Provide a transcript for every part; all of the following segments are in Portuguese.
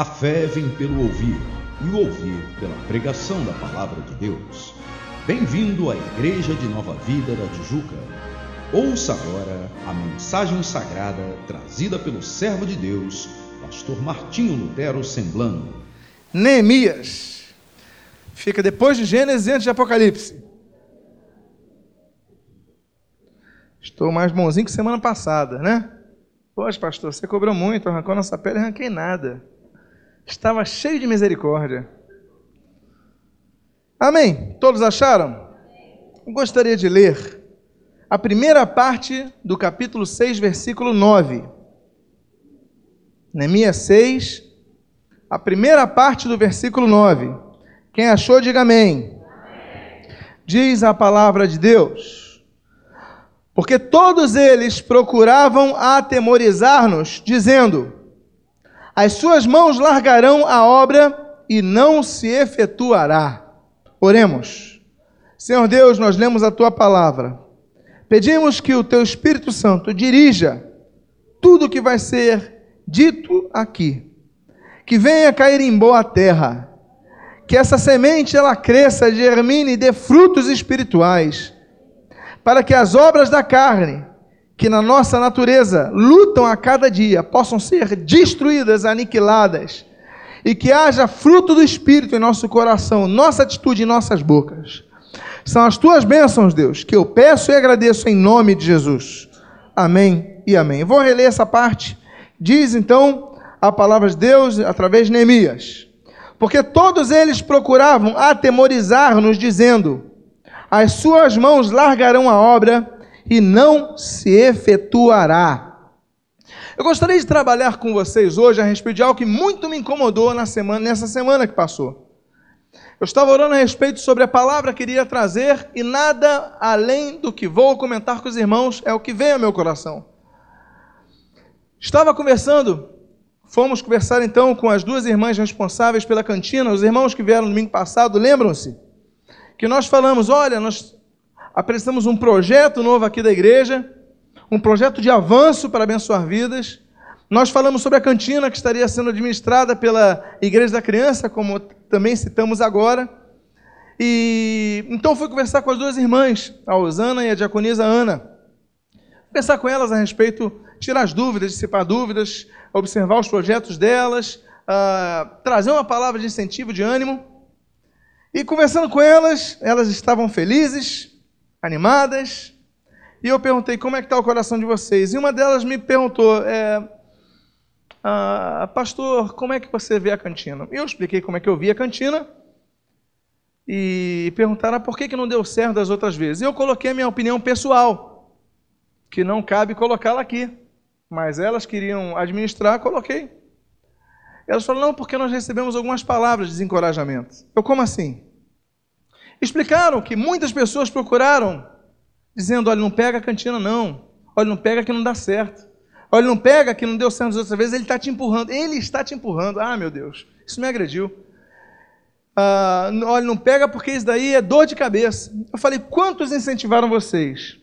A fé vem pelo ouvir, e o ouvir pela pregação da palavra de Deus. Bem-vindo à Igreja de Nova Vida da Tijuca. Ouça agora a mensagem sagrada trazida pelo servo de Deus, pastor Martinho Lutero Semblano. Neemias. Fica depois de Gênesis e antes de Apocalipse. Estou mais bonzinho que semana passada, né? Poxa, pastor, você cobrou muito, arrancou nossa pele e arranquei nada. Estava cheio de misericórdia. Amém? Todos acharam? Eu gostaria de ler a primeira parte do capítulo 6, versículo 9. Neemias 6, a primeira parte do versículo 9. Quem achou, diga amém. amém. Diz a palavra de Deus. Porque todos eles procuravam atemorizar-nos, dizendo: As suas mãos largarão a obra e não se efetuará. Oremos. Senhor Deus, nós lemos a tua palavra. Pedimos que o teu Espírito Santo dirija tudo o que vai ser dito aqui. Que venha cair em boa terra. Que essa semente ela cresça, germine e dê frutos espirituais para que as obras da carne, que na nossa natureza lutam a cada dia, possam ser destruídas, aniquiladas, e que haja fruto do Espírito em nosso coração, nossa atitude em nossas bocas. São as tuas bênçãos, Deus, que eu peço e agradeço em nome de Jesus. Amém e amém. vou reler essa parte. Diz então a palavra de Deus através de Neemias. Porque todos eles procuravam atemorizar-nos, dizendo: as suas mãos largarão a obra e não se efetuará. Eu gostaria de trabalhar com vocês hoje a respeito de algo que muito me incomodou na semana, nessa semana que passou. Eu estava orando a respeito sobre a palavra que iria trazer e nada além do que vou comentar com os irmãos é o que vem ao meu coração. Estava conversando, fomos conversar então com as duas irmãs responsáveis pela cantina, os irmãos que vieram no domingo passado, lembram-se? que nós falamos: olha, nós apresentamos um projeto novo aqui da igreja, um projeto de avanço para abençoar vidas. Nós falamos sobre a cantina que estaria sendo administrada pela Igreja da Criança, como também citamos agora. E então fui conversar com as duas irmãs, a Osana e a diaconisa Ana. Pensar com elas a respeito, tirar as dúvidas, dissipar dúvidas, observar os projetos delas, uh, trazer uma palavra de incentivo, de ânimo. E conversando com elas, elas estavam felizes, animadas. E eu perguntei como é que está o coração de vocês. E uma delas me perguntou, é, ah, pastor, como é que você vê a cantina? Eu expliquei como é que eu vi a cantina. E perguntaram ah, por que, que não deu certo das outras vezes. Eu coloquei a minha opinião pessoal, que não cabe colocá-la aqui. Mas elas queriam administrar, coloquei. Elas falaram, não, porque nós recebemos algumas palavras de desencorajamento. Eu, como assim? Explicaram que muitas pessoas procuraram, dizendo, olha, não pega a cantina não. Olha, não pega que não dá certo. Olha, não pega que não deu certo das outras vezes, ele está te empurrando. Ele está te empurrando. Ah, meu Deus, isso me agrediu. Ah, olha, não pega porque isso daí é dor de cabeça. Eu falei, quantos incentivaram vocês?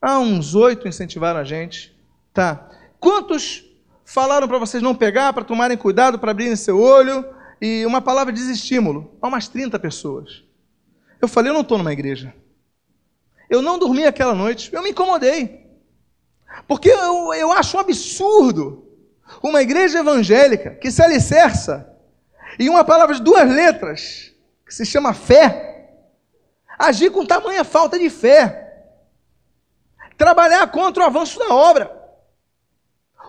Ah, uns oito incentivaram a gente. Tá. Quantos falaram para vocês não pegar, para tomarem cuidado, para abrirem seu olho, e uma palavra de desestímulo a umas 30 pessoas. Eu falei, eu não estou numa igreja. Eu não dormi aquela noite, eu me incomodei. Porque eu, eu acho um absurdo uma igreja evangélica que se alicerça em uma palavra de duas letras, que se chama fé, agir com tamanha falta de fé, trabalhar contra o avanço da obra.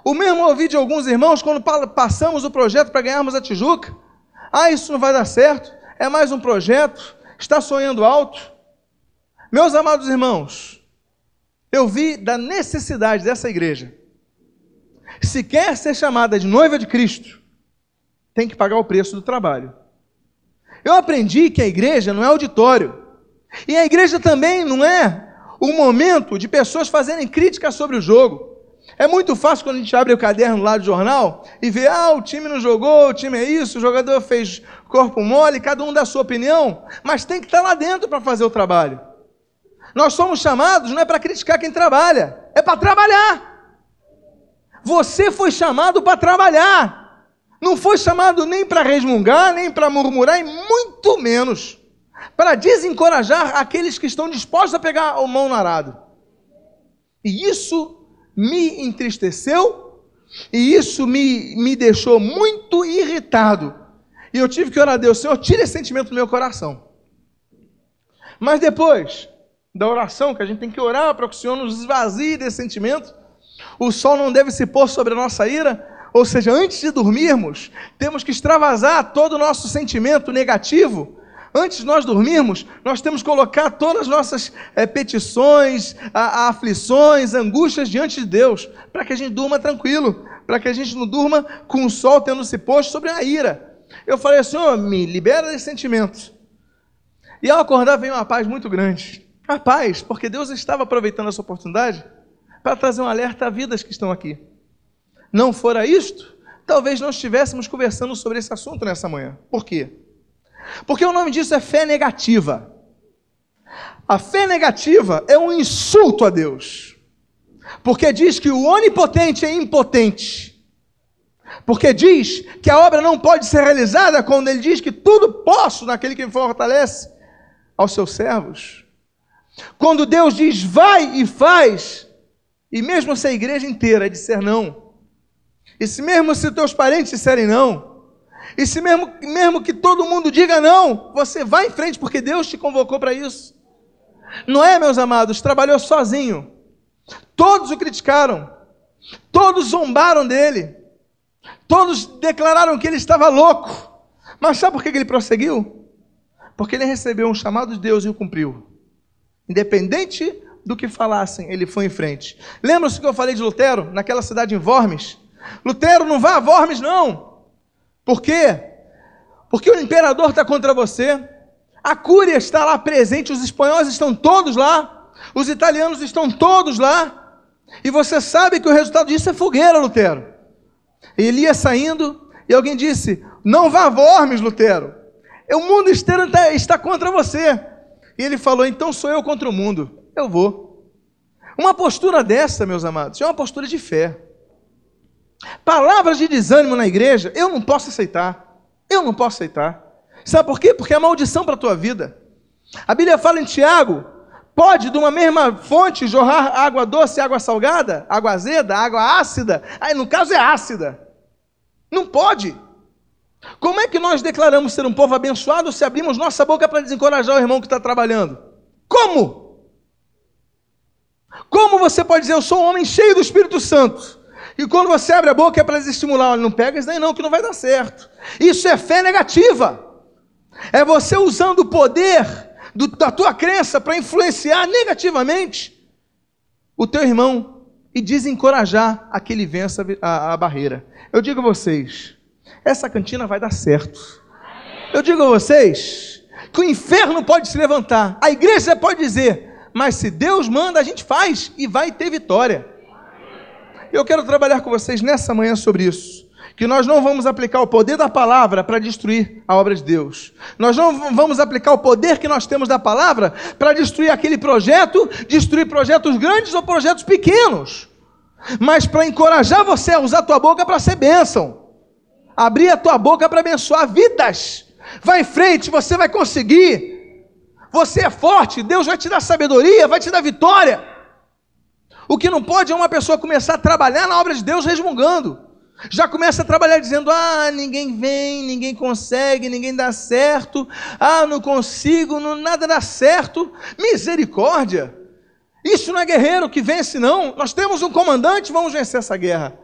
O mesmo ouvi de alguns irmãos quando passamos o projeto para ganharmos a Tijuca. Ah, isso não vai dar certo. É mais um projeto. Está sonhando alto. Meus amados irmãos, eu vi da necessidade dessa igreja. Se quer ser chamada de noiva de Cristo, tem que pagar o preço do trabalho. Eu aprendi que a igreja não é auditório. E a igreja também não é o momento de pessoas fazerem críticas sobre o jogo. É muito fácil quando a gente abre o caderno lá do jornal e vê, ah, o time não jogou, o time é isso, o jogador fez corpo mole, cada um dá sua opinião, mas tem que estar lá dentro para fazer o trabalho. Nós somos chamados não é para criticar quem trabalha, é para trabalhar. Você foi chamado para trabalhar. Não foi chamado nem para resmungar, nem para murmurar, e muito menos para desencorajar aqueles que estão dispostos a pegar a mão no arado. E isso me entristeceu, e isso me, me deixou muito irritado. E eu tive que orar a Deus, Senhor, tira esse sentimento do meu coração. Mas depois da oração, que a gente tem que orar para que o Senhor nos esvazie desse sentimento, o sol não deve se pôr sobre a nossa ira, ou seja, antes de dormirmos, temos que extravasar todo o nosso sentimento negativo. Antes de nós dormirmos, nós temos que colocar todas as nossas é, petições, a, a aflições, angústias diante de Deus, para que a gente durma tranquilo, para que a gente não durma com o sol tendo se posto sobre a ira. Eu falei, Senhor, me libera desse sentimento. E ao acordar veio uma paz muito grande. A paz, porque Deus estava aproveitando essa oportunidade para trazer um alerta a vidas que estão aqui não fora isto, talvez não estivéssemos conversando sobre esse assunto nessa manhã. Por quê? Porque o nome disso é fé negativa. A fé negativa é um insulto a Deus. Porque diz que o onipotente é impotente. Porque diz que a obra não pode ser realizada quando ele diz que tudo posso naquele que me fortalece aos seus servos. Quando Deus diz vai e faz, e mesmo se a igreja inteira disser não, e se mesmo se teus parentes disserem não, e se mesmo, mesmo que todo mundo diga não, você vai em frente, porque Deus te convocou para isso. Noé, meus amados, trabalhou sozinho. Todos o criticaram. Todos zombaram dele. Todos declararam que ele estava louco. Mas sabe por que ele prosseguiu? Porque ele recebeu um chamado de Deus e o cumpriu. Independente do que falassem, ele foi em frente. Lembra-se que eu falei de Lutero, naquela cidade em Worms? Lutero, não vá a Worms, não. Por quê? Porque o imperador está contra você. A Cúria está lá presente, os espanhóis estão todos lá, os italianos estão todos lá. E você sabe que o resultado disso é fogueira, Lutero. Ele ia saindo e alguém disse: Não vá a Worms, Lutero. O mundo inteiro está, está contra você. E ele falou: Então sou eu contra o mundo. Eu vou. Uma postura dessa, meus amados, é uma postura de fé. Palavras de desânimo na igreja, eu não posso aceitar. Eu não posso aceitar. Sabe por quê? Porque é maldição para a tua vida. A Bíblia fala em Tiago: pode de uma mesma fonte jorrar água doce, água salgada, água azeda, água ácida. Aí no caso é ácida. Não pode. Como é que nós declaramos ser um povo abençoado se abrimos nossa boca para desencorajar o irmão que está trabalhando? Como? Como você pode dizer, eu sou um homem cheio do Espírito Santo? E quando você abre a boca é para estimular, olha, não pega isso daí não, que não vai dar certo. Isso é fé negativa. É você usando o poder do, da tua crença para influenciar negativamente o teu irmão e desencorajar a que ele vença a, a barreira. Eu digo a vocês, essa cantina vai dar certo. Eu digo a vocês que o inferno pode se levantar, a igreja pode dizer, mas se Deus manda, a gente faz e vai ter vitória. Eu quero trabalhar com vocês nessa manhã sobre isso. Que nós não vamos aplicar o poder da palavra para destruir a obra de Deus. Nós não vamos aplicar o poder que nós temos da palavra para destruir aquele projeto, destruir projetos grandes ou projetos pequenos. Mas para encorajar você a usar a tua boca para ser bênção. Abrir a tua boca para abençoar vidas. Vai em frente, você vai conseguir. Você é forte, Deus vai te dar sabedoria, vai te dar vitória. O que não pode é uma pessoa começar a trabalhar na obra de Deus resmungando. Já começa a trabalhar dizendo: ah, ninguém vem, ninguém consegue, ninguém dá certo, ah, não consigo, não, nada dá certo. Misericórdia! Isso não é guerreiro que vence, não. Nós temos um comandante, vamos vencer essa guerra.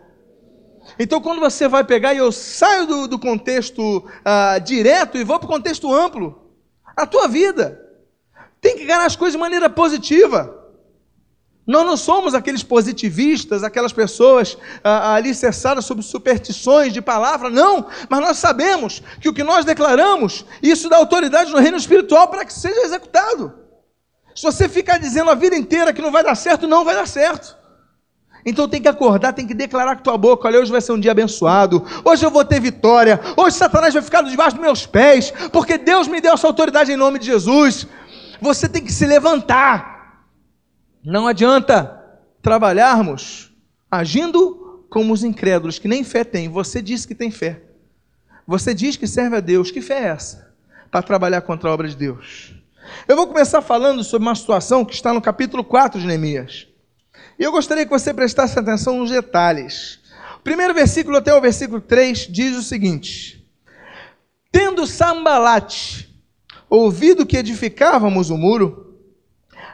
Então, quando você vai pegar, e eu saio do, do contexto ah, direto e vou para o contexto amplo, a tua vida tem que ganhar as coisas de maneira positiva. Nós não somos aqueles positivistas, aquelas pessoas ah, alicerçadas sobre superstições de palavra, não, mas nós sabemos que o que nós declaramos, isso dá autoridade no reino espiritual para que seja executado. Se você ficar dizendo a vida inteira que não vai dar certo, não vai dar certo. Então tem que acordar, tem que declarar com tua boca: olha, hoje vai ser um dia abençoado, hoje eu vou ter vitória, hoje Satanás vai ficar debaixo dos meus pés, porque Deus me deu essa autoridade em nome de Jesus. Você tem que se levantar, não adianta trabalharmos agindo como os incrédulos que nem fé têm. Você disse que tem fé. Você diz que serve a Deus, que fé é essa? Para trabalhar contra a obra de Deus. Eu vou começar falando sobre uma situação que está no capítulo 4 de Neemias. E eu gostaria que você prestasse atenção nos detalhes. O primeiro versículo até o versículo 3 diz o seguinte: Tendo Sambalate ouvido que edificávamos o muro,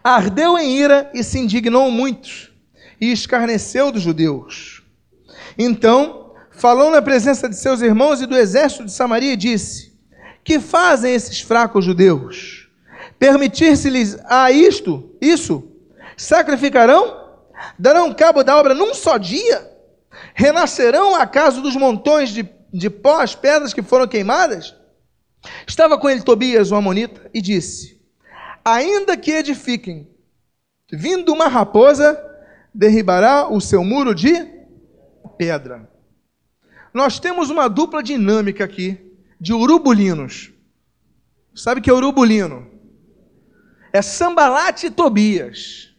ardeu em ira e se indignou muito, e escarneceu dos judeus. Então, falou na presença de seus irmãos e do exército de Samaria e disse: Que fazem esses fracos judeus? Permitir-se-lhes a isto, isso? Sacrificarão? Darão cabo da obra num só dia? Renascerão acaso dos montões de, de pó as pedras que foram queimadas? Estava com ele Tobias, o Amonita, e disse: Ainda que edifiquem, vindo uma raposa, derribará o seu muro de pedra. Nós temos uma dupla dinâmica aqui de urubulinos. Sabe que é urubulino? É Sambalate e Tobias.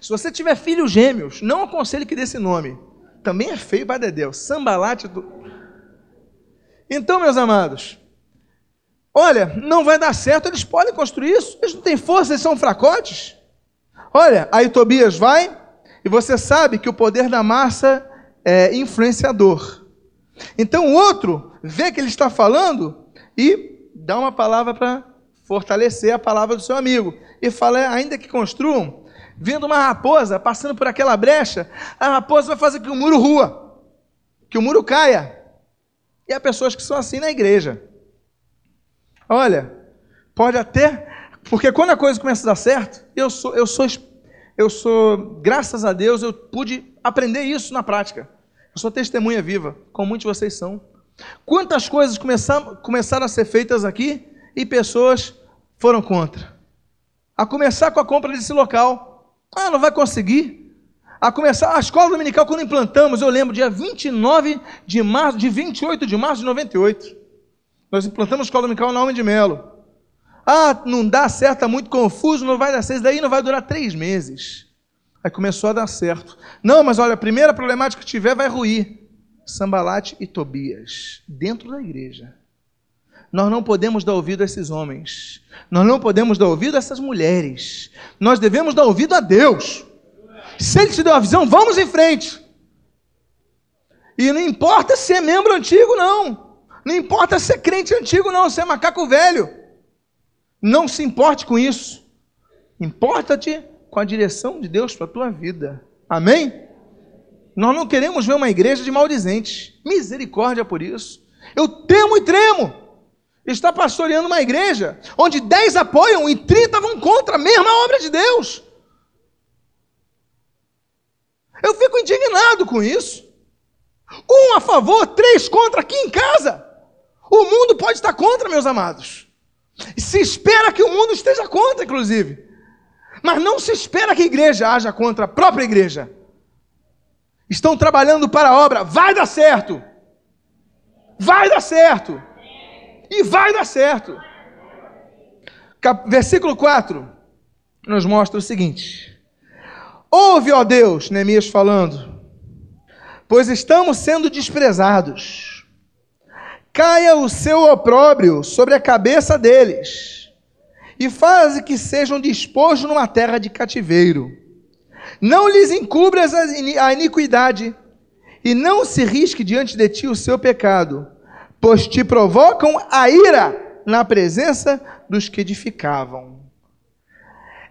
Se você tiver filhos gêmeos, não aconselho que dê esse nome. Também é feio para Dedéu. Sambalate. Do... Então, meus amados, olha, não vai dar certo, eles podem construir isso. Eles não têm força, eles são fracotes. Olha, aí Tobias vai, e você sabe que o poder da massa é influenciador. Então o outro vê que ele está falando e dá uma palavra para fortalecer a palavra do seu amigo. E fala, ainda que construam, vendo uma raposa passando por aquela brecha, a raposa vai fazer que o muro rua, que o muro caia. E há pessoas que são assim na igreja. Olha, pode até, porque quando a coisa começa a dar certo, eu sou, eu sou, eu sou, graças a Deus, eu pude aprender isso na prática. Eu sou testemunha viva, como muitos de vocês são. Quantas coisas começaram, começaram a ser feitas aqui e pessoas foram contra. A começar com a compra desse local. Ah, não vai conseguir. A começar a escola dominical, quando implantamos, eu lembro, dia 29 de março, de 28 de março de 98. Nós implantamos escola dominical na Homem de Melo. Ah, não dá certo, está muito confuso, não vai dar certo, daí não vai durar três meses. Aí começou a dar certo. Não, mas olha, a primeira problemática que tiver vai ruir. Sambalate e Tobias, dentro da igreja. Nós não podemos dar ouvido a esses homens. Nós não podemos dar ouvido a essas mulheres. Nós devemos dar ouvido a Deus. Se Ele te deu a visão, vamos em frente. E não importa se é membro antigo, não. Não importa se é crente antigo, não. Se é macaco velho. Não se importe com isso. Importa-te com a direção de Deus para a tua vida. Amém? Nós não queremos ver uma igreja de maldizentes. Misericórdia por isso. Eu temo e tremo está pastoreando uma igreja onde 10 apoiam e 30 vão contra a mesma obra de Deus. Eu fico indignado com isso. Um a favor, três contra aqui em casa. O mundo pode estar contra, meus amados. Se espera que o mundo esteja contra, inclusive. Mas não se espera que a igreja haja contra a própria igreja. Estão trabalhando para a obra, vai dar certo. Vai dar certo. E vai dar certo. Versículo 4 nos mostra o seguinte: Ouve, ó Deus, Neemias falando, pois estamos sendo desprezados. Caia o seu opróbrio sobre a cabeça deles, e faze que sejam dispostos numa terra de cativeiro. Não lhes encubras a iniquidade, e não se risque diante de ti o seu pecado pois te provocam a ira na presença dos que edificavam.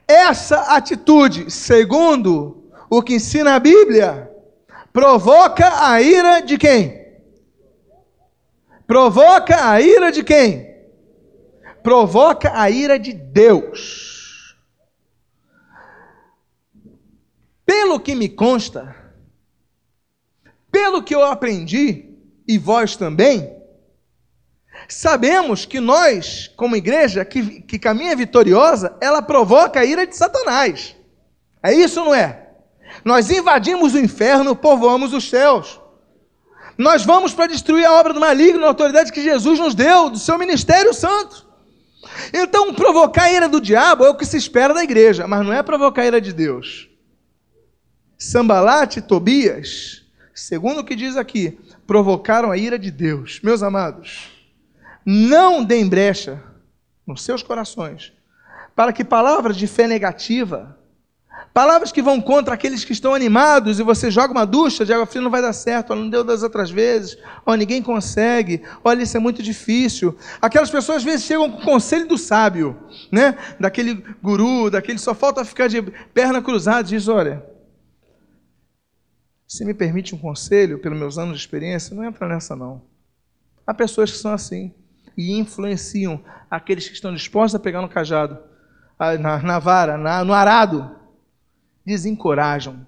Essa atitude, segundo o que ensina a Bíblia, provoca a ira de quem? Provoca a ira de quem? Provoca a ira de Deus. Pelo que me consta, pelo que eu aprendi, e vós também, Sabemos que nós, como igreja que, que caminha vitoriosa, ela provoca a ira de Satanás. É isso ou não é? Nós invadimos o inferno, povoamos os céus. Nós vamos para destruir a obra do maligno, a autoridade que Jesus nos deu, do seu ministério santo. Então, provocar a ira do diabo é o que se espera da igreja, mas não é provocar a ira de Deus. Sambalate e Tobias, segundo o que diz aqui, provocaram a ira de Deus. Meus amados, Não deem brecha nos seus corações para que palavras de fé negativa, palavras que vão contra aqueles que estão animados e você joga uma ducha de água fria não vai dar certo, não deu das outras vezes, ó, ninguém consegue, olha, isso é muito difícil. Aquelas pessoas às vezes chegam com o conselho do sábio, né? Daquele guru, daquele só falta ficar de perna cruzada, diz, olha, se me permite um conselho, pelos meus anos de experiência, não entra nessa não. Há pessoas que são assim e influenciam aqueles que estão dispostos a pegar no cajado, na, na vara, na, no arado, desencorajam.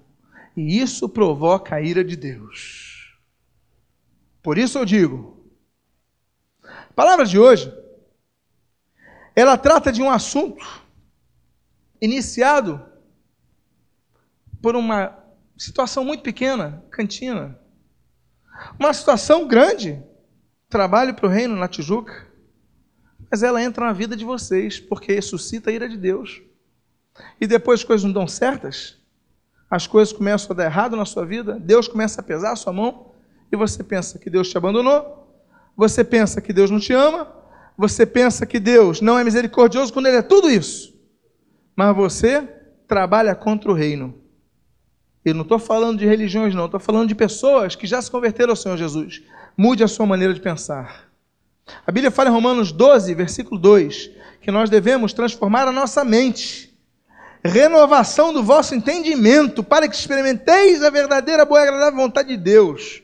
E isso provoca a ira de Deus. Por isso eu digo, a palavra de hoje, ela trata de um assunto iniciado por uma situação muito pequena, cantina. Uma situação grande, trabalho para o reino na Tijuca, mas ela entra na vida de vocês, porque suscita a ira de Deus. E depois as coisas não dão certas, as coisas começam a dar errado na sua vida, Deus começa a pesar a sua mão, e você pensa que Deus te abandonou, você pensa que Deus não te ama, você pensa que Deus não é misericordioso quando Ele é tudo isso, mas você trabalha contra o reino. Eu não estou falando de religiões, não, estou falando de pessoas que já se converteram ao Senhor Jesus. Mude a sua maneira de pensar. A Bíblia fala em Romanos 12, versículo 2, que nós devemos transformar a nossa mente, renovação do vosso entendimento, para que experimenteis a verdadeira, boa e agradável vontade de Deus.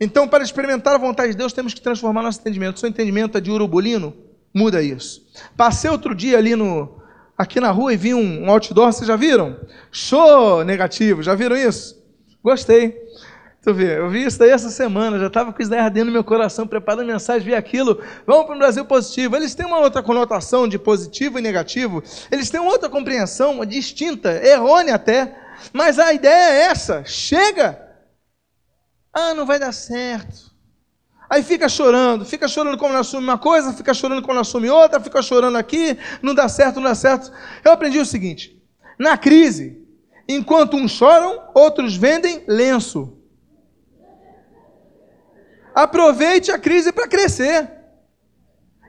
Então, para experimentar a vontade de Deus, temos que transformar nosso entendimento. Seu entendimento é de urubulino? Muda isso. Passei outro dia ali no, aqui na rua e vi um, outdoor, vocês já viram? Show negativo, já viram isso? Gostei. Tu vê, eu vi isso daí essa semana, já estava com isso daí ardendo no meu coração, preparando mensagem, vi aquilo. Vamos para o Brasil positivo. Eles têm uma outra conotação de positivo e negativo, eles têm outra compreensão distinta, errônea até, mas a ideia é essa: chega. Ah, não vai dar certo. Aí fica chorando, fica chorando quando assume uma coisa, fica chorando quando assume outra, fica chorando aqui, não dá certo, não dá certo. Eu aprendi o seguinte: na crise, enquanto uns choram, outros vendem lenço. Aproveite a crise para crescer.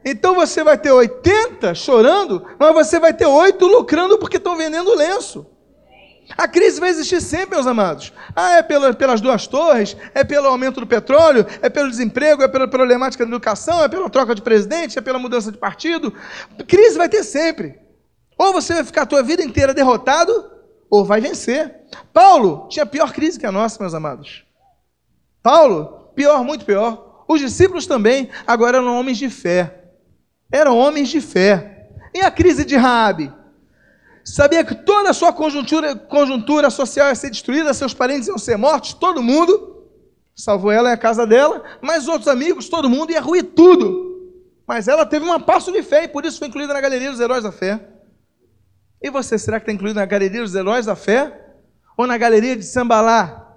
Então você vai ter 80 chorando, mas você vai ter 8 lucrando porque estão vendendo lenço. A crise vai existir sempre, meus amados. Ah, é pela, pelas duas torres, é pelo aumento do petróleo, é pelo desemprego, é pela problemática da educação, é pela troca de presidente, é pela mudança de partido. Crise vai ter sempre. Ou você vai ficar a tua vida inteira derrotado, ou vai vencer. Paulo tinha pior crise que a nossa, meus amados. Paulo Pior, muito pior. Os discípulos também agora eram homens de fé. Eram homens de fé. E a crise de Raabe? Sabia que toda a sua conjuntura, conjuntura social ia ser destruída, seus parentes iam ser mortos, todo mundo, salvou ela e a casa dela, mas outros amigos, todo mundo ia ruir tudo. Mas ela teve um passo de fé e por isso foi incluída na galeria dos heróis da fé. E você, será que está incluído na galeria dos heróis da fé? Ou na galeria de Sambalá?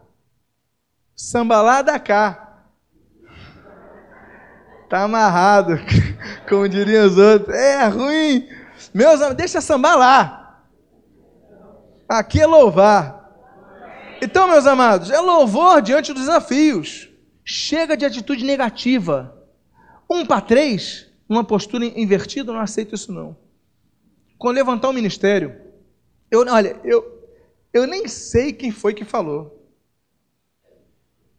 Sambalá da cá. Tá amarrado, como diriam os outros. É ruim. Meus amigos, deixa sambar lá. Aqui é louvar. Então, meus amados, é louvor diante dos desafios. Chega de atitude negativa. Um para três, uma postura invertida, não aceito isso não. Quando levantar o ministério, eu, olha, eu, eu nem sei quem foi que falou.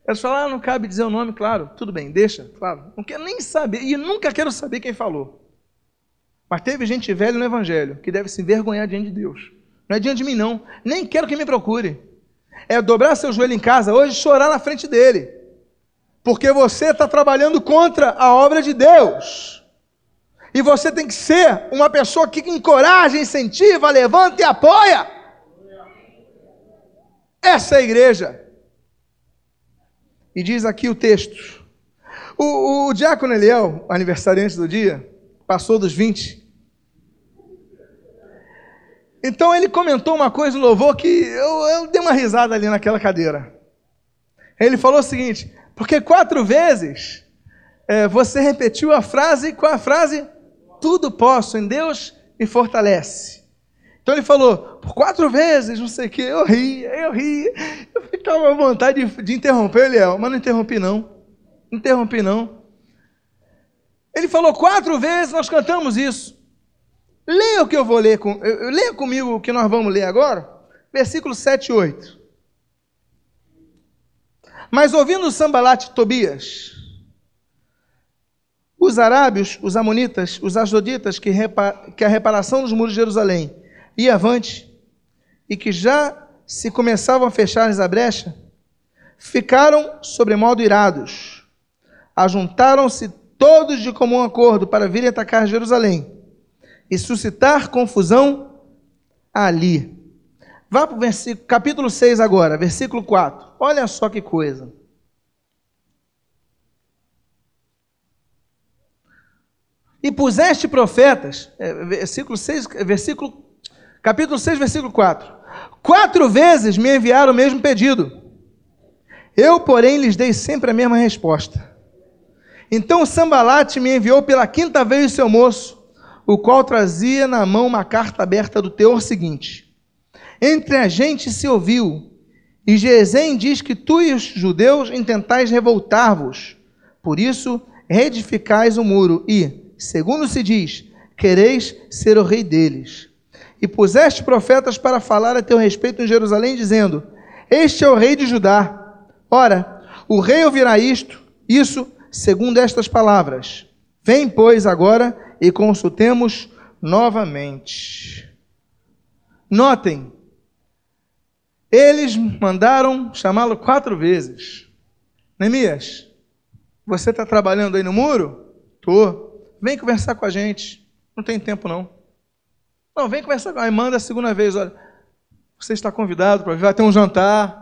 Eles falaram, ah, não cabe dizer o nome, claro, tudo bem, deixa, claro. Não quero nem saber, e nunca quero saber quem falou. Mas teve gente velha no Evangelho que deve se envergonhar diante de Deus. Não é diante de mim, não. Nem quero que me procure. É dobrar seu joelho em casa hoje e chorar na frente dele. Porque você está trabalhando contra a obra de Deus. E você tem que ser uma pessoa que encoraja, incentiva, levanta e apoia. Essa é a igreja. E diz aqui o texto. O, o diácono Eliel, aniversariante do dia, passou dos 20. Então ele comentou uma coisa no louvor que eu, eu dei uma risada ali naquela cadeira. Ele falou o seguinte: porque quatro vezes é, você repetiu a frase, qual a frase? Tudo posso em Deus me fortalece. Então ele falou, por quatro vezes, não sei o que, eu ri, eu ri. Eu ficava à vontade de, de interromper ele, mas não interrompi não. Interrompi não. Ele falou quatro vezes, nós cantamos isso. Leia o que eu vou ler, com, leia comigo o que nós vamos ler agora, versículo 7 e 8. Mas ouvindo Sambalat e Tobias, os arábios, os amonitas, os asdoditas, que, que a reparação dos muros de Jerusalém ia avante, e que já se começavam a fechar-lhes a brecha, ficaram sobremodo irados. Ajuntaram-se todos de comum acordo para virem atacar Jerusalém e suscitar confusão ali. Vá para o versículo, capítulo 6 agora, versículo 4. Olha só que coisa. E puseste profetas, é, versículo 6, versículo, capítulo 6, versículo 4. Quatro vezes me enviaram o mesmo pedido. Eu, porém, lhes dei sempre a mesma resposta. Então Sambalate me enviou pela quinta vez o seu moço, o qual trazia na mão uma carta aberta do teor seguinte: Entre a gente se ouviu, e Gesem diz que tu e os judeus intentais revoltar-vos. Por isso, reedificais o muro e, segundo se diz, quereis ser o rei deles. E puseste profetas para falar a teu respeito em Jerusalém, dizendo: Este é o rei de Judá. Ora, o rei ouvirá isto, isso, segundo estas palavras. Vem, pois, agora e consultemos novamente. Notem, eles mandaram chamá-lo quatro vezes. Neemias, você está trabalhando aí no muro? Estou. Vem conversar com a gente. Não tem tempo, não. Não, vem conversar Aí manda a segunda vez, olha. Você está convidado para vir, vai ter um jantar.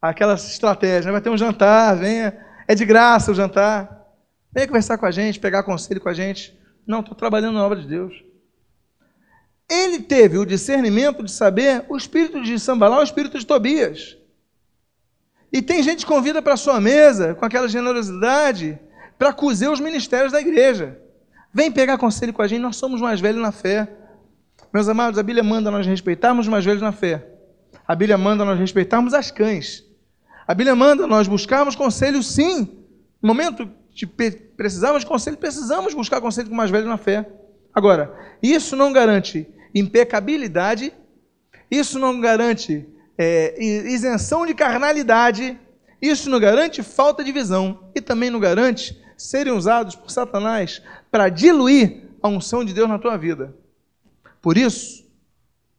Aquela estratégia, né? vai ter um jantar, venha. É de graça o jantar. Vem conversar com a gente, pegar conselho com a gente. Não, estou trabalhando na obra de Deus. Ele teve o discernimento de saber o espírito de Sambalá, o espírito de Tobias. E tem gente que convida para a sua mesa, com aquela generosidade, para cozer os ministérios da igreja. Vem pegar conselho com a gente, nós somos mais velhos na fé. Meus amados, a Bíblia manda nós respeitarmos os mais velhos na fé. A Bíblia manda nós respeitarmos as cães. A Bíblia manda nós buscarmos conselho, sim. No momento de precisarmos de conselho, precisamos buscar conselho com mais velhos na fé. Agora, isso não garante impecabilidade, isso não garante é, isenção de carnalidade, isso não garante falta de visão e também não garante serem usados por Satanás para diluir a unção de Deus na tua vida. Por isso,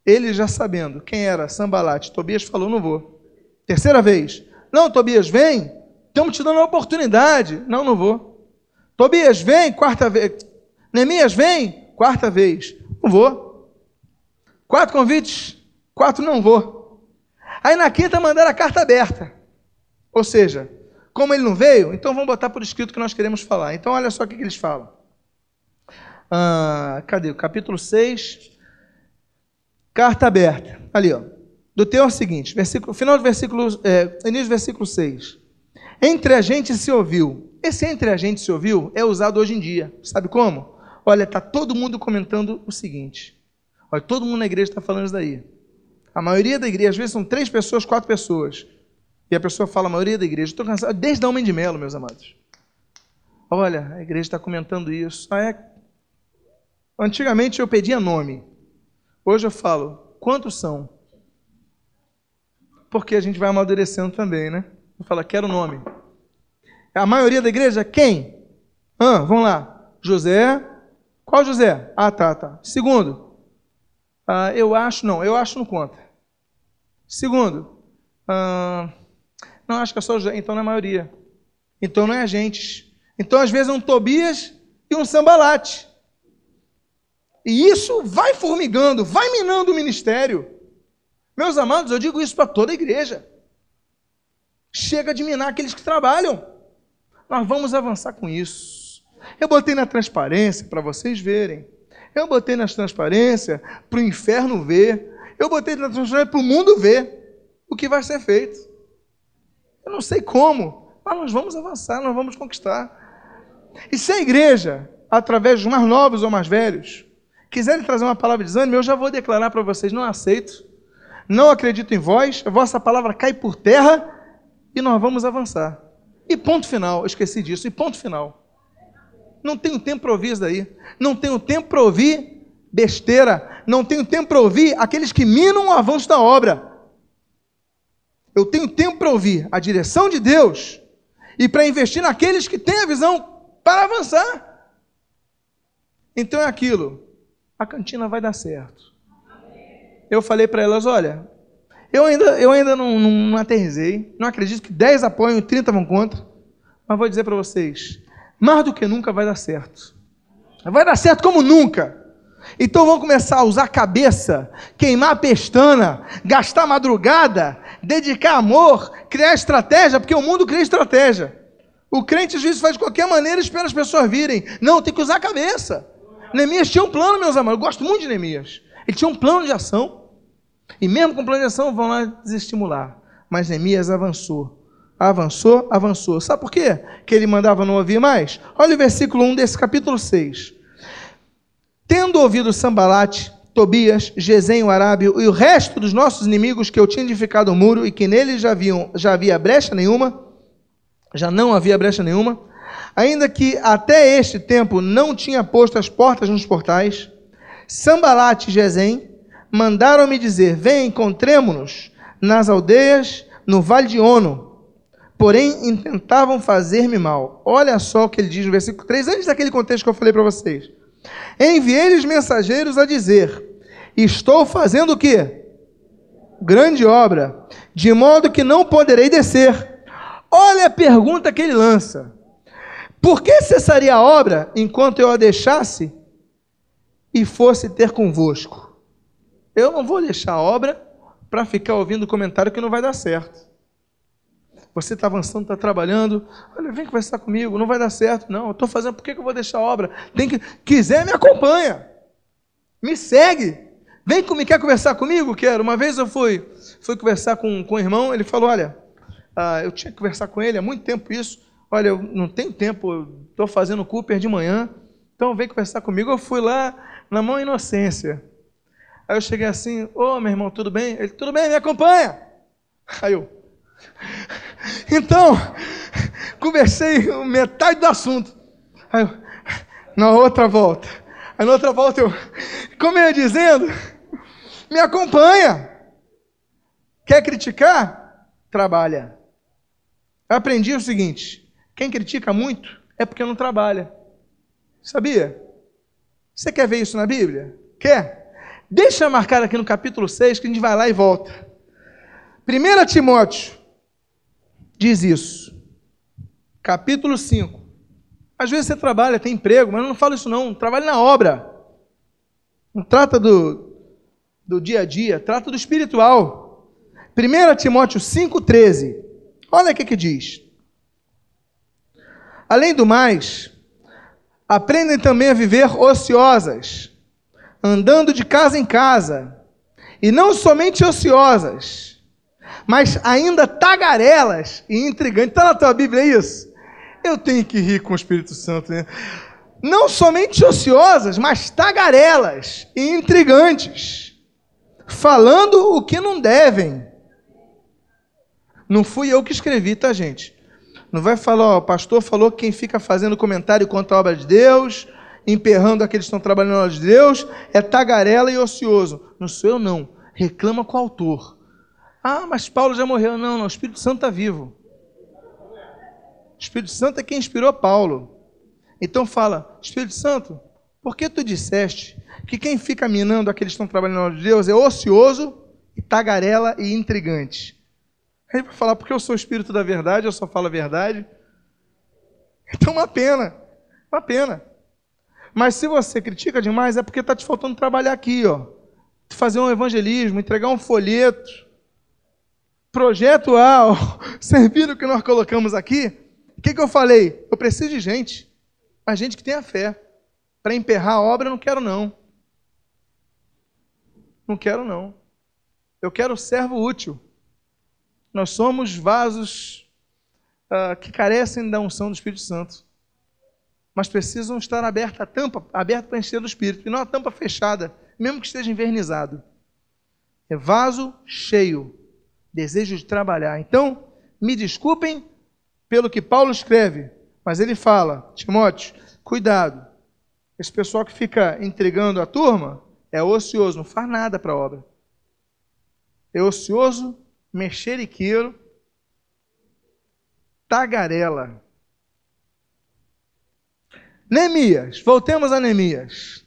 ele já sabendo quem era Sambalate, Tobias falou: não vou. Terceira vez, não, Tobias, vem, estamos te dando a oportunidade. Não, não vou. Tobias, vem, quarta vez. Neemias, vem, quarta vez. Não vou. Quatro convites, quatro não vou. Aí na quinta mandaram a carta aberta. Ou seja, como ele não veio, então vamos botar por escrito que nós queremos falar. Então olha só o que, eles falam. Ah, cadê? Capítulo 6, carta aberta. Ali, ó. Do teor seguinte, versículo, final do versículo, é, início do versículo 6. Entre a gente se ouviu. Esse entre a gente se ouviu é usado hoje em dia. Sabe como? Olha, está todo mundo comentando o seguinte. Olha, todo mundo na igreja está falando isso daí. A maioria da igreja, às vezes são três pessoas, quatro pessoas. E a pessoa fala, a maioria da igreja, estou cansado, desde a Homem de Melo, meus amados. Olha, a igreja está comentando isso. Ah, é? Antigamente eu pedia nome. Hoje eu falo, quantos são? Porque a gente vai amadurecendo também, né? Eu falo, quero nome. A maioria da igreja, quem? Ah, vamos lá. José. Qual José? Ah, tá, tá. Segundo. Ah, eu acho, não, eu acho não conta. Segundo. Ah, não, acho que é só José, então não é a maioria. Então não é a gente. Então, às vezes, é um Tobias e um Sambalate. E isso vai formigando, vai minando o ministério. Meus amados, eu digo isso para toda a igreja. Chega de minar aqueles que trabalham. Nós vamos avançar com isso. Eu botei na transparência para vocês verem. Eu botei na transparência para o inferno ver. Eu botei na transparência para o mundo ver o que vai ser feito. Eu não sei como, mas nós vamos avançar, nós vamos conquistar. E se a igreja, através dos mais novos ou mais velhos, quiserem trazer uma palavra de desânimo, eu já vou declarar para vocês: não aceito, não acredito em vós, a vossa palavra cai por terra e nós vamos avançar. E ponto final, eu esqueci disso, e ponto final. Não tenho tempo para ouvir isso daí. Não tenho tempo para ouvir besteira. Não tenho tempo para ouvir aqueles que minam o avanço da obra. Eu tenho tempo para ouvir a direção de Deus e para investir naqueles que têm a visão para avançar. Então é aquilo. A cantina vai dar certo. Eu falei para elas: olha, eu ainda, eu ainda não, não, não. Não acredito que 10 apoiam e 30 vão contra. Mas vou dizer para vocês: mais do que nunca vai dar certo. Vai dar certo como nunca. Então vamos começar a usar a cabeça, queimar a pestana, gastar madrugada, dedicar amor, criar estratégia, porque o mundo cria estratégia. O crente às vezes faz de qualquer maneira e espera as pessoas virem. Não, tem que usar a cabeça. Neemias tinha um plano, meus amados. Eu gosto muito de Neemias. Ele tinha um plano de ação. E mesmo com plano de ação, vão lá desestimular. Mas Neemias avançou. Avançou, avançou. Sabe por quê? Que ele mandava não ouvir mais? Olha o versículo 1 desse capítulo 6. Tendo ouvido Sambalate, Tobias, Gesem, o Arábio e o resto dos nossos inimigos que eu tinha edificado o muro e que nele já, haviam, já havia brecha nenhuma, já não havia brecha nenhuma, ainda que até este tempo não tinha posto as portas nos portais, Sambalate e Gesem mandaram-me dizer: Vem, encontremo-nos nas aldeias, no vale de Ono. Porém, intentavam fazer-me mal. Olha só o que ele diz no versículo 3, antes daquele contexto que eu falei para vocês. Enviei-lhes mensageiros a dizer: Estou fazendo o quê? Grande obra, de modo que não poderei descer. Olha a pergunta que ele lança. Por que cessaria a obra enquanto eu a deixasse e fosse ter convosco? Eu não vou deixar a obra para ficar ouvindo comentário que não vai dar certo. Você está avançando, está trabalhando. Olha, vem conversar comigo, não vai dar certo. Não, eu estou fazendo, por que, que eu vou deixar a obra? Tem que, quiser, me acompanha. Me segue. Vem comigo, quer conversar comigo? Quero. Uma vez eu fui, fui conversar com, com um irmão, ele falou: Olha, ah, eu tinha que conversar com ele há muito tempo isso. Olha, eu não tenho tempo, estou fazendo Cooper de manhã, então vem conversar comigo. Eu fui lá na mão inocência. Aí eu cheguei assim, ô oh, meu irmão, tudo bem? Ele, tudo bem, me acompanha. Aí eu. Então, conversei metade do assunto. Aí eu, na outra volta. Aí na outra volta eu, como eu ia dizendo, me acompanha. Quer criticar? Trabalha. Aprendi o seguinte: quem critica muito é porque não trabalha. Sabia? Você quer ver isso na Bíblia? Quer? Deixa marcar aqui no capítulo 6 que a gente vai lá e volta. 1 Timóteo diz isso. Capítulo 5. Às vezes você trabalha, tem emprego, mas não fala isso não. Trabalha na obra. Não trata do, do dia a dia, trata do espiritual. 1 Timóteo 5,13. Olha o que, que diz. Além do mais, aprendem também a viver ociosas, andando de casa em casa, e não somente ociosas, mas ainda tagarelas e intrigantes. Está na tua Bíblia isso? Eu tenho que rir com o Espírito Santo. Né? Não somente ociosas, mas tagarelas e intrigantes, falando o que não devem. Não fui eu que escrevi, tá, gente? Não vai falar, ó, o pastor falou que quem fica fazendo comentário contra a obra de Deus, emperrando aqueles que estão trabalhando na obra de Deus, é tagarela e ocioso. Não sou eu, não. Reclama com o autor. Ah, mas Paulo já morreu. Não, não, o Espírito Santo está vivo. O Espírito Santo é quem inspirou Paulo. Então fala, Espírito Santo, por que tu disseste que quem fica minando aqueles que estão trabalhando na obra de Deus é ocioso, e tagarela e intrigante? Aí vai falar, porque eu sou o Espírito da verdade, eu só falo a verdade. Então, uma pena, uma pena. Mas se você critica demais, é porque está te faltando trabalhar aqui, ó. Fazer um evangelismo, entregar um folheto. Projeto A, ó. servir o que nós colocamos aqui. O que, que eu falei? Eu preciso de gente. Mas gente que tenha fé. Para emperrar a obra, eu não quero, não. Não quero, não. Eu quero servo útil. Nós somos vasos uh, que carecem da unção do Espírito Santo. Mas precisam estar aberta a tampa, aberta para encher do Espírito, e não a tampa fechada, mesmo que esteja invernizado. É vaso cheio, desejo de trabalhar. Então, me desculpem pelo que Paulo escreve, mas ele fala, Timóteo, Cuidado. Esse pessoal que fica entregando a turma é ocioso, não faz nada para a obra. É ocioso, mexeriqueiro, tagarela. Neemias, voltemos a Neemias.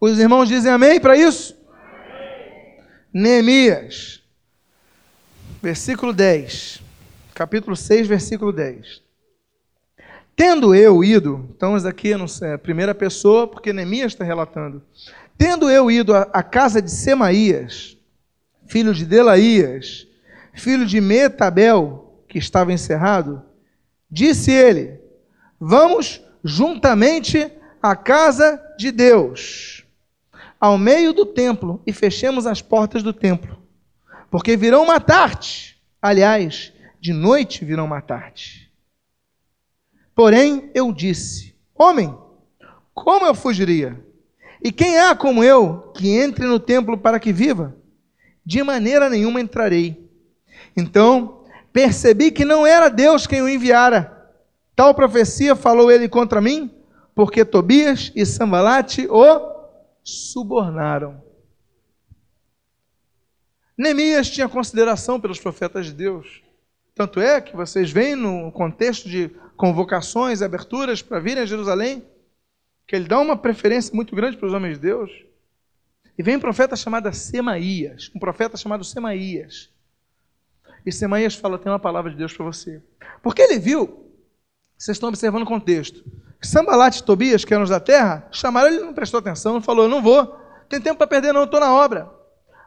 Os irmãos dizem amém para isso? Amém. Neemias, versículo 10, capítulo 6, versículo 10. Tendo eu ido, estamos aqui na é, primeira pessoa, porque Neemias está relatando. Tendo eu ido à casa de Semaías, filho de Delaías, filho de Metabel, que estava encerrado, disse ele: Vamos juntamente à casa de Deus, ao meio do templo, e fechemos as portas do templo, porque virão matar-te. Aliás, de noite virão matar-te. Porém, eu disse: Homem, como eu fugiria? E quem há como eu que entre no templo para que viva? De maneira nenhuma entrarei. Então, percebi que não era Deus quem o enviara Tal profecia falou ele contra mim, porque Tobias e Sambalate o subornaram. Neemias tinha consideração pelos profetas de Deus. Tanto é que vocês veem no contexto de convocações, aberturas para virem a Jerusalém, que ele dá uma preferência muito grande para os homens de Deus. E vem um profeta chamado Semaías, um profeta chamado Semaías. E Semaías fala: tem uma palavra de Deus para você. Porque ele viu vocês estão observando o contexto. Sambalat e Tobias, que eram os da terra, chamaram ele, não prestou atenção, falou: Eu não vou, tem tempo para perder, não, estou na obra.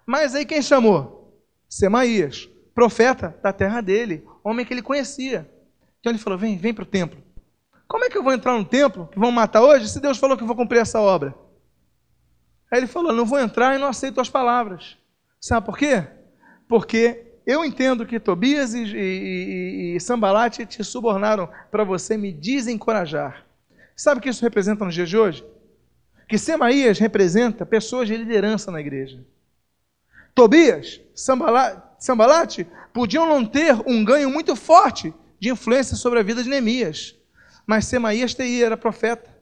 Mas aí quem chamou? Semaías, profeta da terra dele, homem que ele conhecia. Então ele falou: Vem, vem para o templo. Como é que eu vou entrar no templo que vão matar hoje se Deus falou que eu vou cumprir essa obra? Aí ele falou: Não vou entrar e não aceito as palavras. Sabe por quê? Porque eu entendo que Tobias e, e, e Sambalate te subornaram para você me desencorajar. Sabe o que isso representa nos dias de hoje? Que Semaías representa pessoas de liderança na igreja. Tobias, Sambalate, podiam não ter um ganho muito forte de influência sobre a vida de Neemias. Mas Semaías era profeta,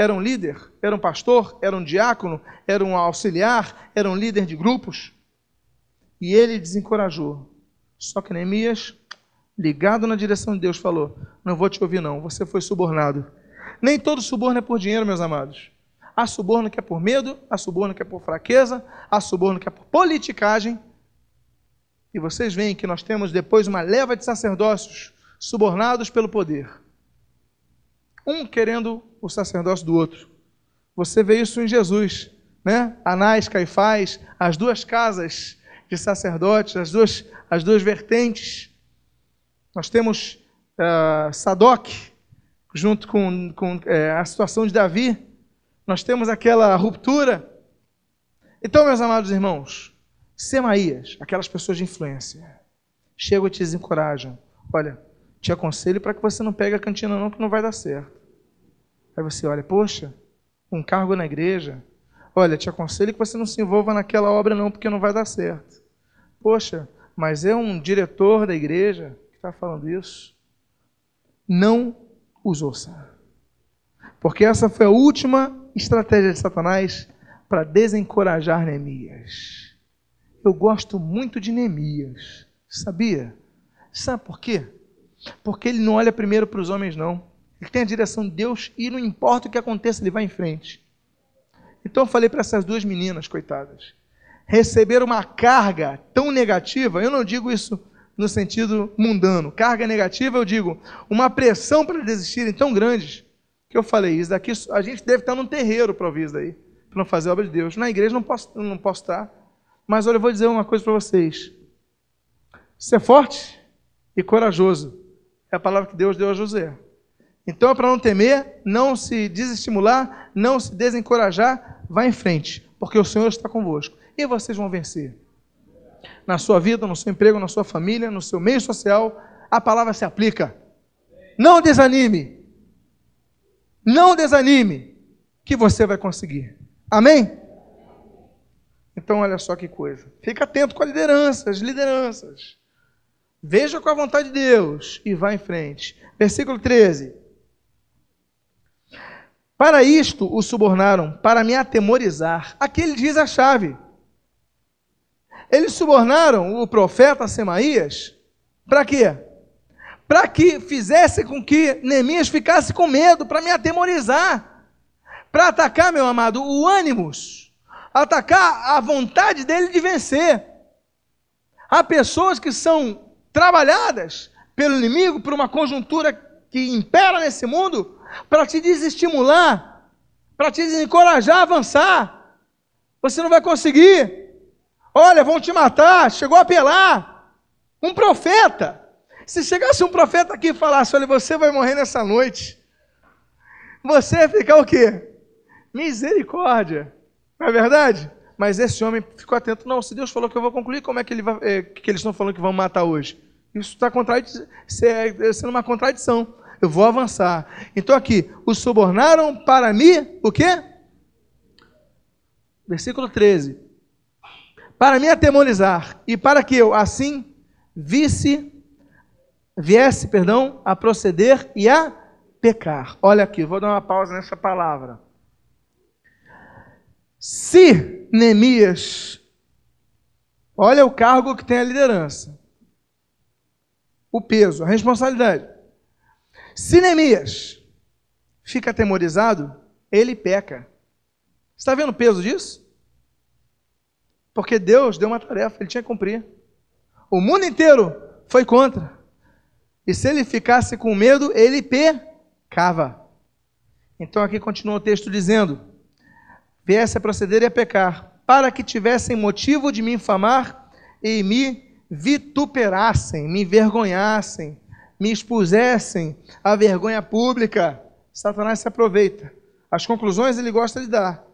era um líder, era um pastor, era um diácono, era um auxiliar, era um líder de grupos. E ele desencorajou. Só que Neemias, ligado na direção de Deus, falou: Não vou te ouvir, não. Você foi subornado. Nem todo suborno é por dinheiro, meus amados. Há suborno que é por medo, há suborno que é por fraqueza, há suborno que é por politicagem. E vocês veem que nós temos depois uma leva de sacerdócios subornados pelo poder. Um querendo o sacerdócio do outro. Você vê isso em Jesus, né? Anás, Caifás, as duas casas de sacerdotes, as duas, as duas vertentes. Nós temos uh, Sadoc, junto com, com é, a situação de Davi. Nós temos aquela ruptura. Então, meus amados irmãos, Semaías, aquelas pessoas de influência, chegam e te desencorajam. Olha, te aconselho para que você não pegue a cantina não, que não vai dar certo. Aí você olha, poxa, um cargo na igreja. Olha, te aconselho que você não se envolva naquela obra não, porque não vai dar certo. Poxa, mas é um diretor da igreja que está falando isso. Não os ouça. Porque essa foi a última estratégia de Satanás para desencorajar Neemias. Eu gosto muito de Neemias, sabia? Sabe por quê? Porque ele não olha primeiro para os homens, não. Ele tem a direção de Deus e não importa o que aconteça, ele vai em frente. Então eu falei para essas duas meninas, coitadas receber uma carga tão negativa, eu não digo isso no sentido mundano. Carga negativa, eu digo, uma pressão para desistirem tão grandes, que eu falei, isso daqui, a gente deve estar num terreiro para ouvir isso daí, para não fazer a obra de Deus. Na igreja não posso, não posso estar. Mas olha, eu vou dizer uma coisa para vocês. Ser forte e corajoso é a palavra que Deus deu a José. Então é para não temer, não se desestimular, não se desencorajar, vá em frente, porque o Senhor está convosco e vocês vão vencer. Na sua vida, no seu emprego, na sua família, no seu meio social, a palavra se aplica. Não desanime. Não desanime, que você vai conseguir. Amém? Então, olha só que coisa. Fica atento com as lideranças. Veja com a vontade de Deus e vá em frente. Versículo 13. Para isto o subornaram, para me atemorizar. Aqui ele diz a chave. Eles subornaram o profeta Semaías para quê? Para que fizesse com que Neemias ficasse com medo, para me atemorizar, para atacar, meu amado, o ânimos, atacar a vontade dele de vencer. Há pessoas que são trabalhadas pelo inimigo por uma conjuntura que impera nesse mundo para te desestimular, para te desencorajar a avançar. Você não vai conseguir. Olha, vão te matar. Chegou a apelar. Um profeta. Se chegasse um profeta aqui e falasse: Olha, você vai morrer nessa noite. Você ia ficar o quê? Misericórdia. Não é verdade? Mas esse homem ficou atento. Não, se Deus falou que eu vou concluir, como é que, ele vai, é, que eles estão falando que vão matar hoje? Isso está sendo uma contradição. Eu vou avançar. Então aqui, os subornaram para mim, o quê? Versículo 13. Para me atemorizar e para que eu assim visse viesse, perdão, a proceder e a pecar. Olha aqui, vou dar uma pausa nessa palavra. Se Neemias, olha o cargo que tem a liderança, o peso, a responsabilidade. Se Neemias fica atemorizado, ele peca. Está vendo o peso disso? Porque Deus deu uma tarefa, ele tinha que cumprir. O mundo inteiro foi contra. E se ele ficasse com medo, ele pecava. Então aqui continua o texto dizendo: viesse a proceder e a pecar, para que tivessem motivo de me infamar e me vituperassem, me envergonhassem, me expusessem à vergonha pública. Satanás se aproveita. As conclusões ele gosta de dar,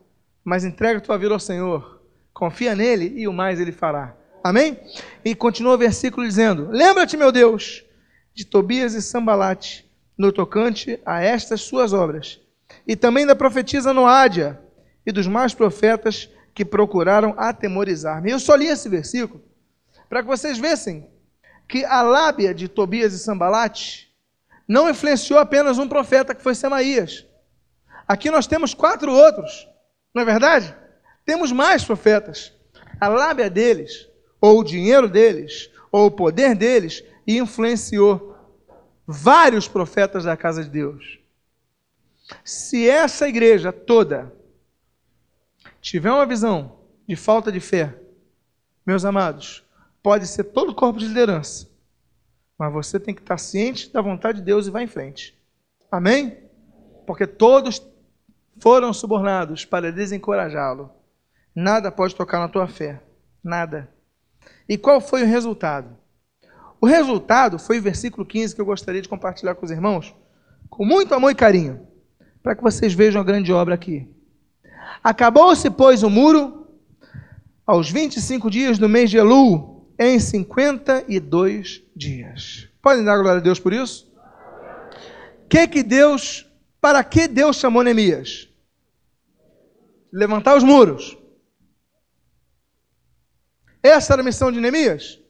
mas entrega tua vida ao Senhor. Confia nele e o mais ele fará. Amém? E continua o versículo dizendo: Lembra-te, meu Deus, de Tobias e Sambalate, no tocante a estas suas obras, e também da profetisa Noádia e dos mais profetas que procuraram atemorizar-me. Eu só li esse versículo para que vocês vissem que a lábia de Tobias e Sambalate não influenciou apenas um profeta que foi Semaías. Aqui nós temos quatro outros, não é verdade? Temos mais profetas. A lábia deles, ou o dinheiro deles, ou o poder deles, influenciou vários profetas da casa de Deus. Se essa igreja toda tiver uma visão de falta de fé, meus amados, pode ser todo o corpo de liderança, mas você tem que estar ciente da vontade de Deus e vai em frente. Amém? Porque todos foram subornados para desencorajá-lo. Nada pode tocar na tua fé. Nada. E qual foi o resultado? O resultado foi o versículo 15 que eu gostaria de compartilhar com os irmãos, com muito amor e carinho, para que vocês vejam a grande obra aqui. Acabou-se, pois, o muro aos 25 dias do mês de Elul, em 52 dias. Podem dar glória a Deus por isso? Que que Deus, para que Deus chamou Neemias? Levantar os muros. Essa era a missão de Neemias?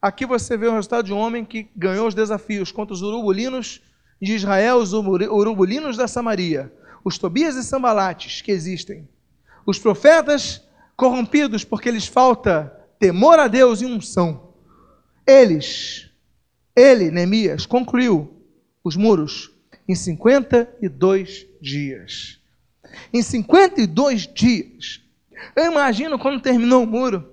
Aqui você vê o resultado de um homem que ganhou os desafios contra os urubulinos de Israel, os urubulinos da Samaria, os Tobias e Sambalates que existem, os profetas corrompidos porque lhes falta temor a Deus e unção. Eles, ele, Neemias, concluiu os muros em 52 dias. Em 52 dias. Eu imagino quando terminou o muro,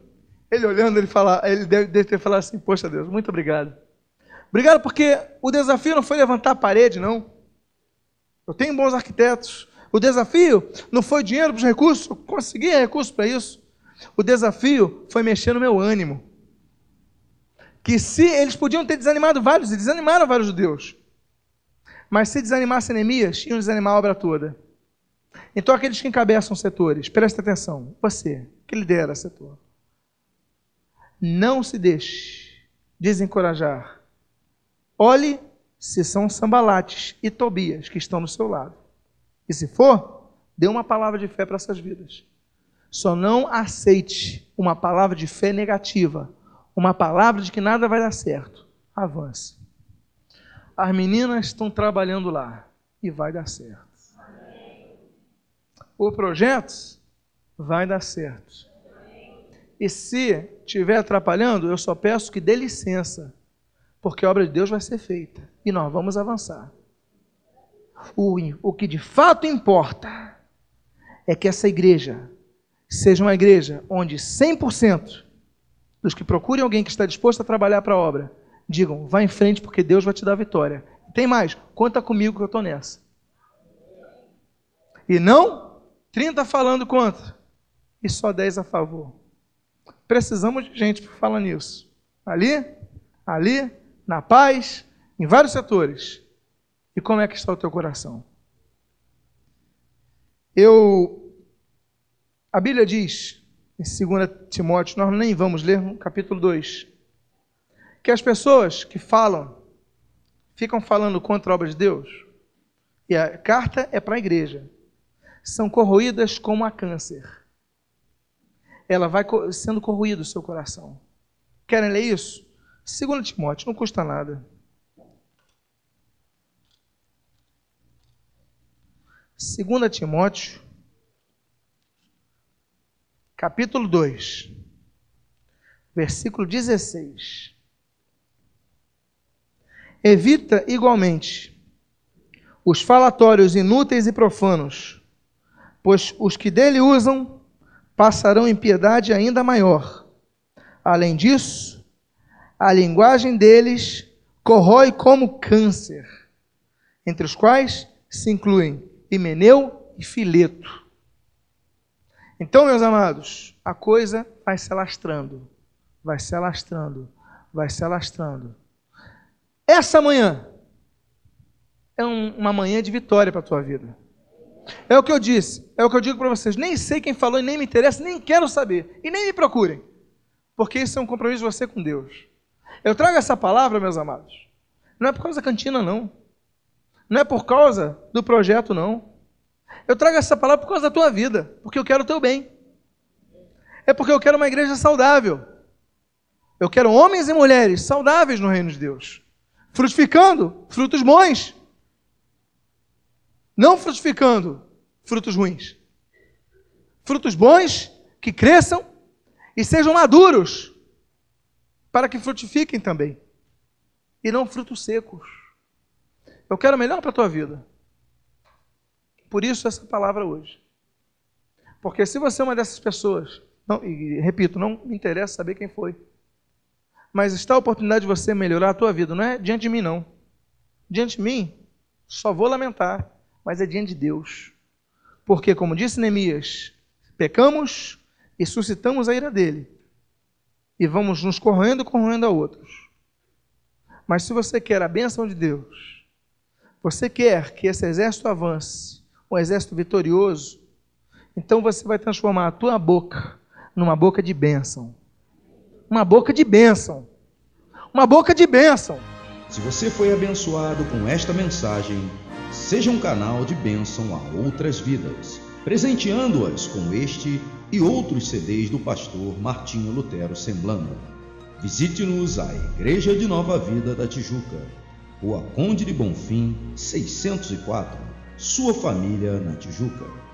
ele olhando, ele, fala, ele deve, deve ter falado assim: Poxa Deus, muito obrigado. Obrigado porque o desafio não foi levantar a parede, não. Eu tenho bons arquitetos. O desafio não foi dinheiro para os recursos, eu consegui recursos para isso. O desafio foi mexer no meu ânimo. Que se eles podiam ter desanimado vários, e desanimaram vários judeus. Mas se desanimasse Neemias, iam desanimar a obra toda. Então, aqueles que encabeçam setores, presta atenção, você que lidera setor, não se deixe desencorajar. Olhe se são Sambalates e Tobias que estão no seu lado. E se for, dê uma palavra de fé para essas vidas. Só não aceite uma palavra de fé negativa, uma palavra de que nada vai dar certo. Avance. As meninas estão trabalhando lá e vai dar certo. o projeto vai dar certo. E se estiver atrapalhando, eu só peço que dê licença, porque a obra de Deus vai ser feita e nós vamos avançar. O, o que de fato importa é que essa igreja seja uma igreja onde 100% dos que procurem alguém que está disposto a trabalhar para a obra digam: vá em frente porque Deus vai te dar vitória. Tem mais, conta comigo que eu estou nessa. E não 30 falando contra e só 10 a favor. Precisamos de gente para falar nisso. Ali, ali, na paz, em vários setores. E como é que está o teu coração? Eu a Bíblia diz em 2 Timóteo, nós nem vamos ler no capítulo 2, que as pessoas que falam, ficam falando contra a obra de Deus, e a carta é para a igreja, são corroídas como a câncer. Ela vai sendo corroído o seu coração. Querem ler isso? 2 Timóteo, não custa nada. 2 Timóteo, capítulo 2, versículo 16. Evita igualmente os falatórios inúteis e profanos, pois os que dele usam passarão em piedade ainda maior. Além disso, a linguagem deles corrói como câncer, entre os quais se incluem Himeneu e Fileto então, meus amados, a coisa vai se alastrando, vai se alastrando, vai se alastrando. Essa manhã é um, uma manhã de vitória para a tua vida. É o que eu disse, é o que eu digo para vocês. Nem sei quem falou e nem me interessa, nem quero saber. E nem me procurem. Porque isso é um compromisso de você com Deus. Eu trago essa palavra, meus amados. Não é por causa da cantina, não. Não é por causa do projeto, não. Eu trago essa palavra por causa da tua vida, porque eu quero o teu bem. É porque eu quero uma igreja saudável. Eu quero homens e mulheres saudáveis no reino de Deus, frutificando frutos bons, não frutificando frutos ruins. Frutos bons que cresçam e sejam maduros, para que frutifiquem também, e não frutos secos. Eu quero o melhor para a tua vida. Por isso essa palavra hoje. Porque se você é uma dessas pessoas, não, e repito, não me interessa saber quem foi, mas está a oportunidade de você melhorar a tua vida, não é diante de mim não. Diante de mim, só vou lamentar, mas é diante de Deus. Porque, como disse Neemias, pecamos e suscitamos a ira dele. E vamos nos corroendo e corroendo a outros. Mas se você quer a bênção de Deus, você quer que esse exército avance, um exército vitorioso, então você vai transformar a tua boca numa boca de bênção. Uma boca de bênção. Uma boca de bênção. Se você foi abençoado com esta mensagem, seja um canal de bênção a outras vidas, presenteando-as com este e outros CDs do pastor Martinho Lutero Semblando. Visite-nos à Igreja de Nova Vida da Tijuca, Rua Conde de Bonfim, 604 sua família na Tijuca.